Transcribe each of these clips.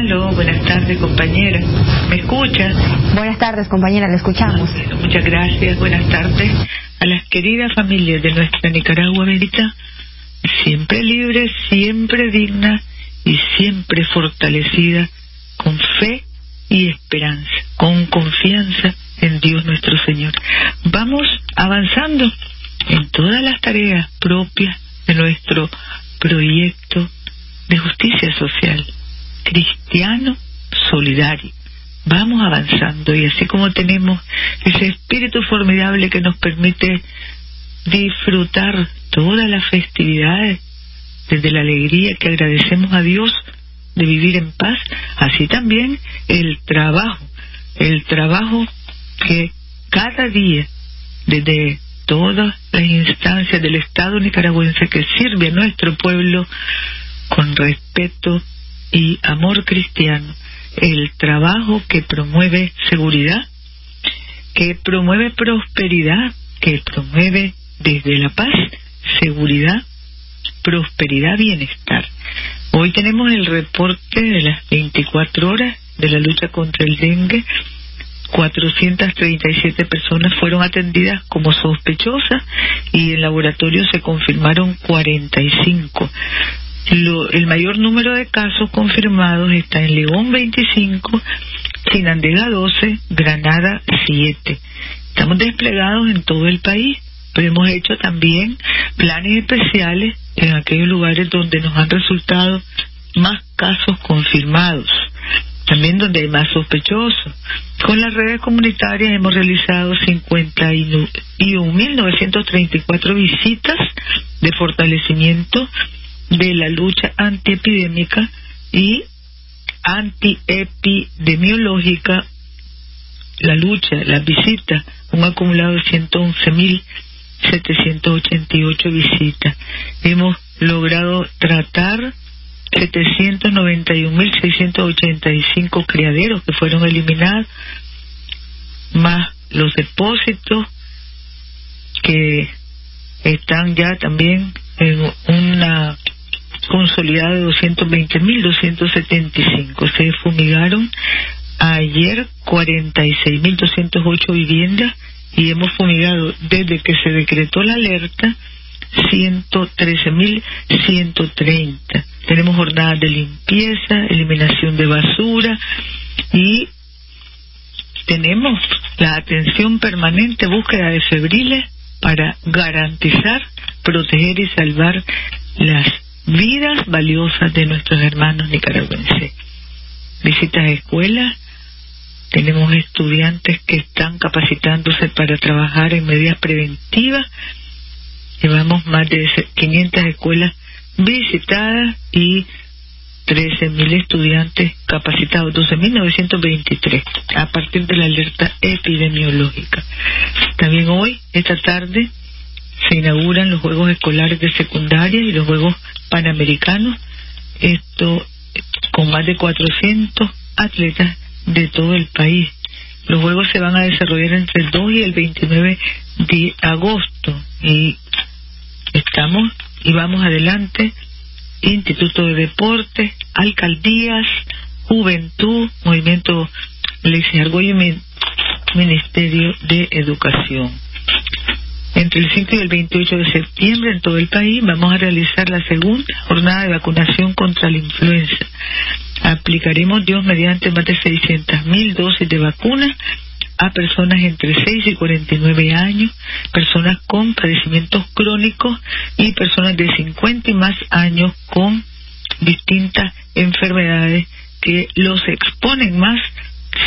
Aló, buenas tardes, compañera. ¿Me escucha? Buenas tardes, compañera, le escuchamos. muchas gracias, buenas tardes a las queridas familias de nuestra Nicaragua bendita, siempre libre, siempre digna y siempre fortalecida con fe y esperanza, con confianza en Dios nuestro Señor. Vamos avanzando en todas las tareas propias de nuestro proyecto de justicia social, cristiano, solidario. Vamos avanzando y así como tenemos ese espíritu formidable que nos permite disfrutar todas las festividades desde la alegría que agradecemos a Dios de vivir en paz, así también el trabajo, el trabajo que cada día, desde todas las instancias del Estado nicaragüense que sirve a nuestro pueblo con respeto y amor cristiano, el trabajo que promueve seguridad, que promueve prosperidad, que promueve desde la paz, seguridad, prosperidad, bienestar. Hoy tenemos el reporte de las 24 horas de la lucha contra el dengue. 437 personas fueron atendidas como sospechosas y en laboratorio se confirmaron 45. El mayor número de casos confirmados está en León 25, Chinandega 12, Granada 7. Estamos desplegados en todo el país pero hemos hecho también planes especiales en aquellos lugares donde nos han resultado más casos confirmados, también donde hay más sospechosos. Con las redes comunitarias hemos realizado 51.934 visitas de fortalecimiento de la lucha antiepidémica y antiepidemiológica, la lucha, las visitas, un acumulado de 111.000 788 visitas. Hemos logrado tratar 791.685 criaderos que fueron eliminados, más los depósitos que están ya también en una consolidada de 220.275. Se fumigaron ayer 46.208 viviendas y hemos fumigado desde que se decretó la alerta 113.130. Tenemos jornadas de limpieza, eliminación de basura y tenemos la atención permanente, búsqueda de febriles para garantizar, proteger y salvar las vidas valiosas de nuestros hermanos nicaragüenses. Visitas a escuelas, tenemos estudiantes que están capacitándose para trabajar en medidas preventivas. Llevamos más de 500 escuelas visitadas y 13.000 estudiantes capacitados, 12.923, a partir de la alerta epidemiológica. También hoy, esta tarde, se inauguran los Juegos Escolares de Secundaria y los Juegos Panamericanos. Esto con más de 400 atletas de todo el país. Los juegos se van a desarrollar entre el 2 y el 29 de agosto y estamos y vamos adelante. Instituto de Deportes, alcaldías, juventud, movimiento Lexi y Ministerio de Educación. Entre el 5 y el 28 de septiembre en todo el país vamos a realizar la segunda jornada de vacunación contra la influenza. Aplicaremos Dios mediante más de 600.000 dosis de vacunas a personas entre 6 y 49 años, personas con padecimientos crónicos y personas de 50 y más años con distintas enfermedades que los exponen más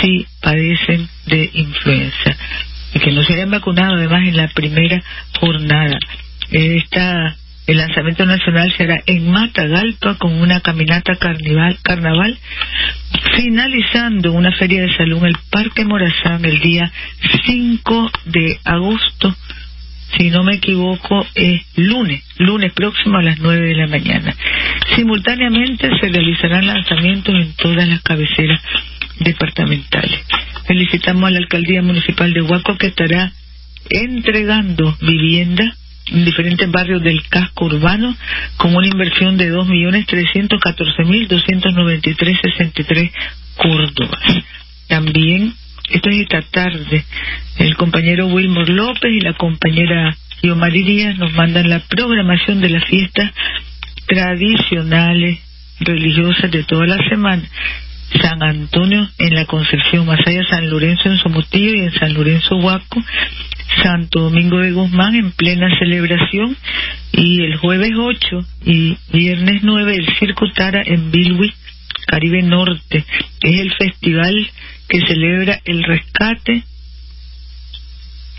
si padecen de influenza y que no se hayan vacunado además en la primera jornada. Esta el lanzamiento nacional será en Matagalpa con una caminata carnaval, carnaval finalizando una feria de salud en el Parque Morazán el día 5 de agosto. Si no me equivoco, es lunes, lunes próximo a las 9 de la mañana. Simultáneamente se realizarán lanzamientos en todas las cabeceras departamentales. Felicitamos a la Alcaldía Municipal de Huaco que estará entregando vivienda en diferentes barrios del casco urbano con una inversión de 2.314.293.63 córdobas. También, esto es esta tarde, el compañero Wilmore López y la compañera Yomari Díaz nos mandan la programación de las fiestas tradicionales religiosas de toda la semana. San Antonio en la Concepción, Masaya, San Lorenzo en Somotillo y en San Lorenzo Huaco, Santo Domingo de Guzmán en plena celebración y el jueves 8 y viernes 9 el Circo Tara en Bilwi, Caribe Norte. Es el festival que celebra el rescate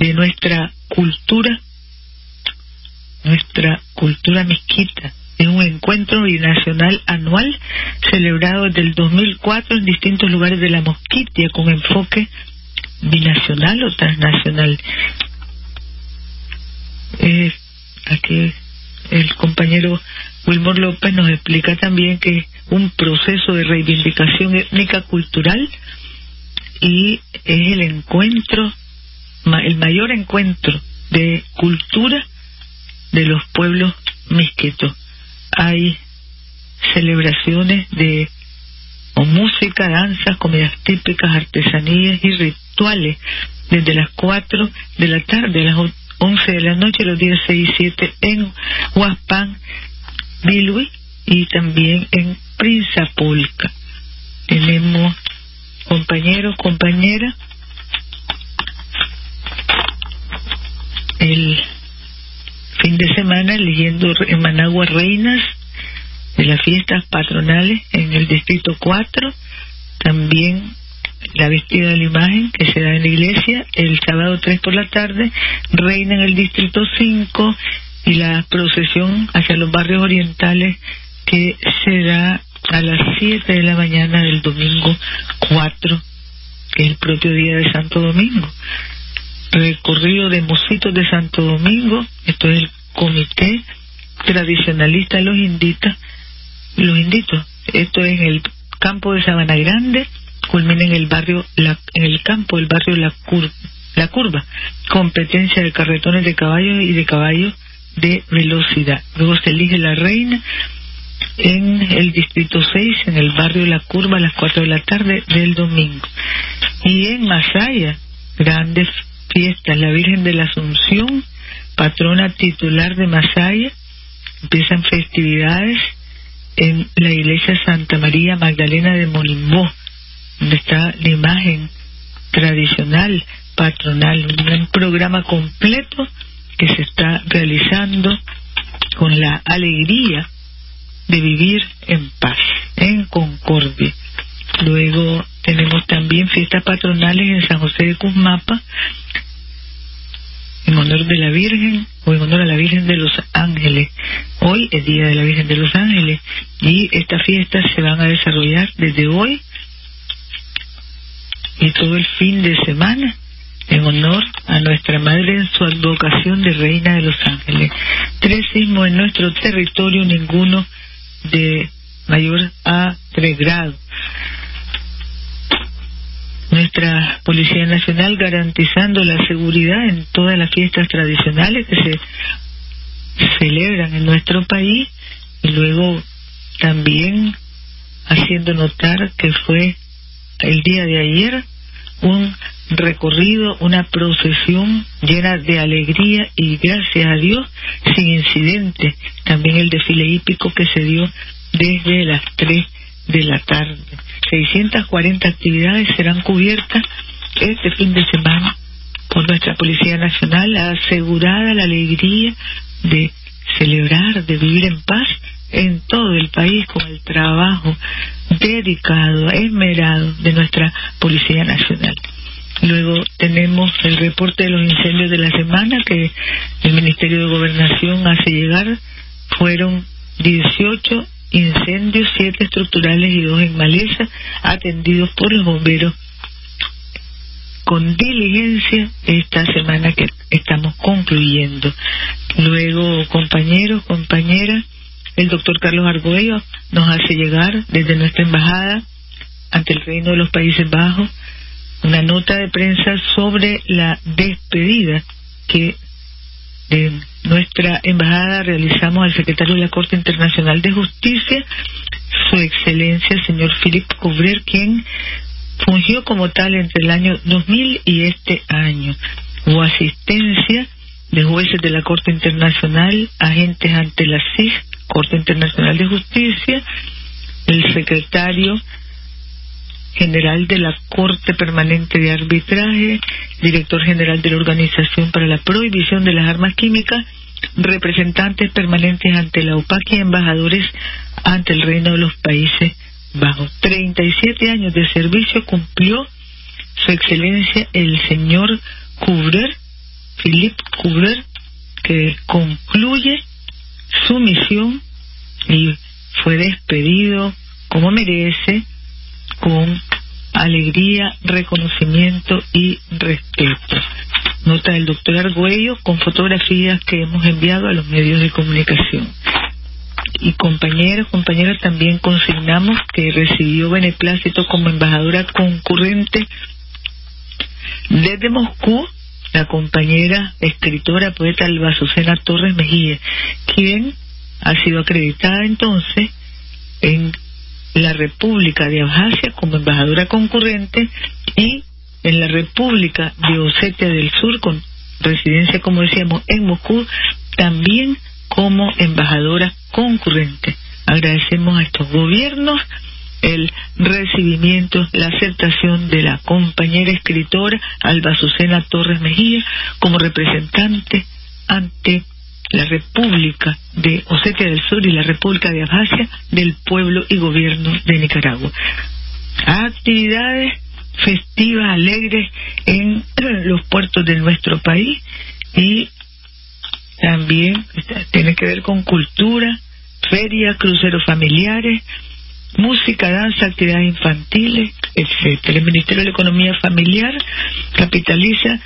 de nuestra cultura, nuestra cultura mezquita es un encuentro binacional anual celebrado desde el 2004 en distintos lugares de la Mosquitia con enfoque binacional o transnacional. Eh, aquí el compañero Wilmor López nos explica también que es un proceso de reivindicación étnica cultural y es el encuentro, el mayor encuentro de cultura de los pueblos misquetos hay celebraciones de música, danzas, comidas típicas, artesanías y rituales desde las 4 de la tarde las 11 de la noche, los días 6 y 7 en Huaspán, Bilwi y también en Prinzapolca. Tenemos compañeros, compañeras, el fin de semana leyendo en Managua Reinas de las fiestas patronales en el distrito 4, también la vestida de la imagen que se da en la iglesia el sábado 3 por la tarde, reina en el distrito 5 y la procesión hacia los barrios orientales que se da a las 7 de la mañana del domingo 4, que es el propio día de Santo Domingo recorrido de Mositos de Santo Domingo, esto es el comité tradicionalista de los inditas, los inditos, esto es en el campo de Sabana Grande, culmina en el barrio, la, en el campo del barrio La, la Curva, competencia de carretones de caballos y de caballos de velocidad. Luego se elige la reina en el distrito 6, en el barrio La Curva, a las 4 de la tarde del domingo. Y en Masaya, grandes fiestas, la Virgen de la Asunción, patrona titular de Masaya, empiezan festividades en la iglesia Santa María Magdalena de Molimbó, donde está la imagen tradicional, patronal, un programa completo que se está realizando con la alegría de vivir en paz, en concordia. Luego tenemos también fiestas patronales en San José de Cusmapa, en honor de la Virgen o en honor a la Virgen de los Ángeles. Hoy es Día de la Virgen de los Ángeles y estas fiestas se van a desarrollar desde hoy y todo el fin de semana en honor a nuestra Madre en su advocación de Reina de los Ángeles. Tres sismos en nuestro territorio, ninguno de mayor a tres grados nuestra Policía Nacional garantizando la seguridad en todas las fiestas tradicionales que se celebran en nuestro país y luego también haciendo notar que fue el día de ayer un recorrido, una procesión llena de alegría y gracias a Dios sin incidente. También el desfile hípico que se dio desde las 3 de la tarde. 640 actividades serán cubiertas este fin de semana por nuestra Policía Nacional, asegurada la alegría de celebrar, de vivir en paz en todo el país con el trabajo dedicado, esmerado de nuestra Policía Nacional. Luego tenemos el reporte de los incendios de la semana que el Ministerio de Gobernación hace llegar. Fueron 18 incendios, siete estructurales y dos en maleza, atendidos por los bomberos con diligencia esta semana que estamos concluyendo. Luego, compañeros, compañeras, el doctor Carlos Argüello nos hace llegar desde nuestra embajada ante el Reino de los Países Bajos una nota de prensa sobre la despedida que de nuestra embajada realizamos al secretario de la Corte Internacional de Justicia, su excelencia, señor Philip Cubrer, quien fungió como tal entre el año 2000 y este año. Hubo asistencia de jueces de la Corte Internacional, agentes ante la CIS, Corte Internacional de Justicia, el secretario general de la Corte Permanente de Arbitraje, director general de la Organización para la Prohibición de las Armas Químicas, representantes permanentes ante la OPAC y embajadores ante el Reino de los Países Bajos. 37 años de servicio cumplió su excelencia el señor Kubrer, Philip Kubrer, que concluye su misión y fue despedido como merece con alegría, reconocimiento y respeto. Nota del doctor Argüello con fotografías que hemos enviado a los medios de comunicación. Y compañeros, compañeras, también consignamos que recibió beneplácito como embajadora concurrente desde Moscú la compañera escritora poeta Alba Azucena Torres Mejía, quien ha sido acreditada entonces en la República de Abjasia como embajadora concurrente y en la República de Osetia del Sur con residencia, como decíamos, en Moscú, también como embajadora concurrente. Agradecemos a estos gobiernos el recibimiento, la aceptación de la compañera escritora Alba Azucena Torres Mejía como representante ante la República de Osetia del Sur y la República de Abjasia del pueblo y gobierno de Nicaragua. Actividades festivas, alegres en los puertos de nuestro país y también tiene que ver con cultura, ferias, cruceros familiares, música, danza, actividades infantiles, etcétera. El Ministerio de la Economía Familiar capitaliza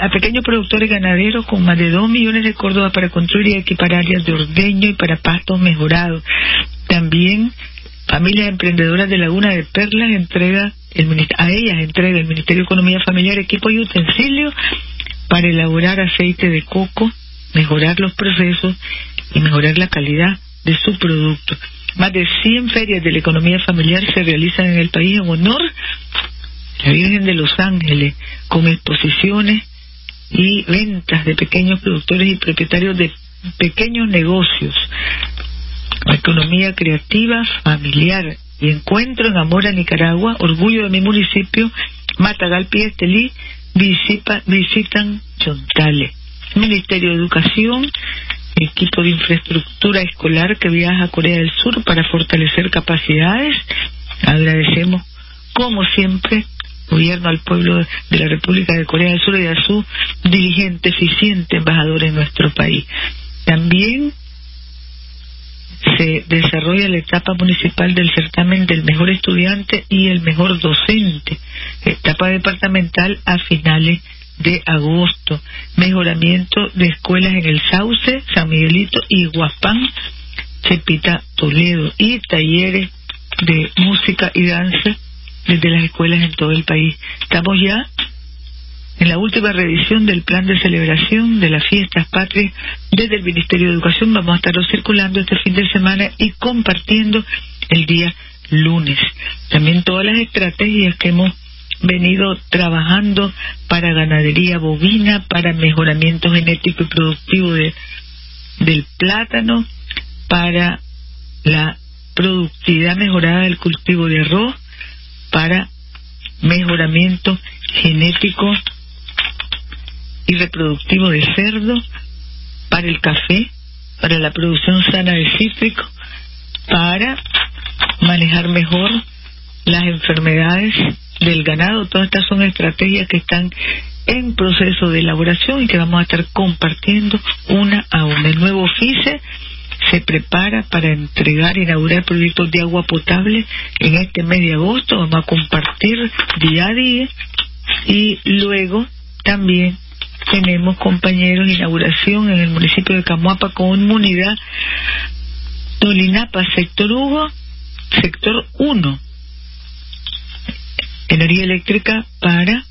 a pequeños productores ganaderos con más de dos millones de Córdoba para construir y equipar áreas de ordeño y para pastos mejorados. También familias emprendedoras de Laguna de Perlas entrega el, a ellas entrega el Ministerio de Economía Familiar equipo y utensilios para elaborar aceite de coco, mejorar los procesos y mejorar la calidad de su producto. Más de 100 ferias de la economía familiar se realizan en el país en honor la Virgen de los Ángeles, con exposiciones y ventas de pequeños productores y propietarios de pequeños negocios. economía creativa, familiar y encuentro en Amor a Nicaragua, orgullo de mi municipio, Matagalpi y Estelí, visitan Chontale. Ministerio de Educación equipo de infraestructura escolar que viaja a Corea del Sur para fortalecer capacidades. Agradecemos, como siempre, gobierno al pueblo de la República de Corea del Sur y a su diligente, eficiente embajador en nuestro país. También se desarrolla la etapa municipal del certamen del mejor estudiante y el mejor docente, etapa departamental a finales de agosto. Mejoramiento de escuelas en el Sauce, San Miguelito y Guapán, Cepita, Toledo. Y talleres de música y danza desde las escuelas en todo el país. Estamos ya en la última revisión del plan de celebración de las fiestas patrias desde el Ministerio de Educación. Vamos a estarlo circulando este fin de semana y compartiendo el día lunes. También todas las estrategias que hemos venido trabajando para ganadería bovina, para mejoramiento genético y productivo de, del plátano, para la productividad mejorada del cultivo de arroz, para mejoramiento genético y reproductivo de cerdo, para el café, para la producción sana de cítrico, para manejar mejor las enfermedades del ganado. Todas estas son estrategias que están en proceso de elaboración y que vamos a estar compartiendo una a una. El nuevo FICE se prepara para entregar, inaugurar proyectos de agua potable en este mes de agosto. Vamos a compartir día a día y luego también tenemos compañeros inauguración en el municipio de Camuapa con unidad Tolinapa, sector Hugo, sector 1 energía eléctrica para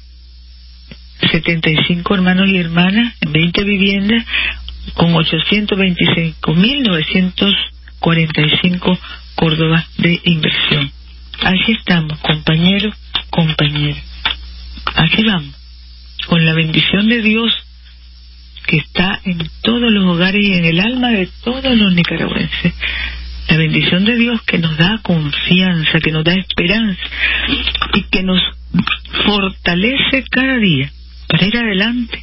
75 hermanos y hermanas en 20 viviendas, con 825.945 Córdoba de inversión. Así estamos, compañeros, compañeras. Así vamos, con la bendición de Dios que está en todos los hogares y en el alma de todos los nicaragüenses. La bendición de Dios que nos da confianza, que nos da esperanza y que nos fortalece cada día para ir adelante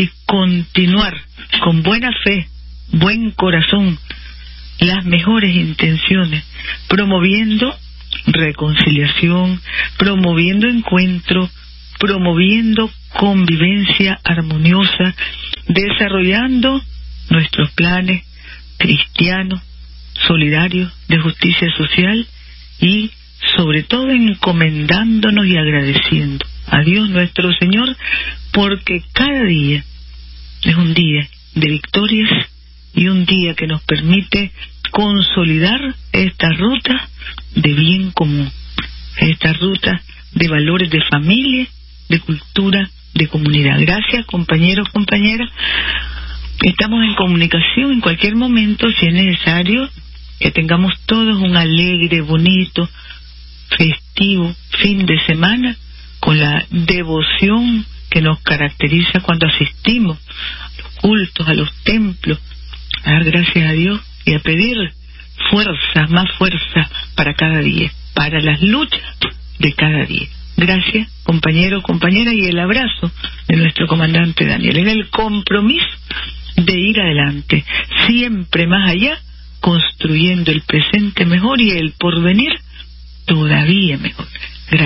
y continuar con buena fe, buen corazón, las mejores intenciones, promoviendo reconciliación, promoviendo encuentro, promoviendo convivencia armoniosa, desarrollando nuestros planes cristianos, solidarios, de justicia social y sobre todo encomendándonos y agradeciendo a Dios nuestro Señor porque cada día es un día de victorias y un día que nos permite consolidar esta ruta de bien común, esta ruta de valores de familia, de cultura, de comunidad. Gracias, compañeros, compañeras. Estamos en comunicación en cualquier momento, si es necesario, que tengamos todos un alegre, bonito, festivo fin de semana con la devoción que nos caracteriza cuando asistimos a los cultos, a los templos, a dar gracias a Dios y a pedir fuerza, más fuerza para cada día, para las luchas de cada día. Gracias, compañero, compañera, y el abrazo de nuestro comandante Daniel. En el compromiso de ir adelante, siempre más allá, construyendo el presente mejor y el porvenir todavía mejor.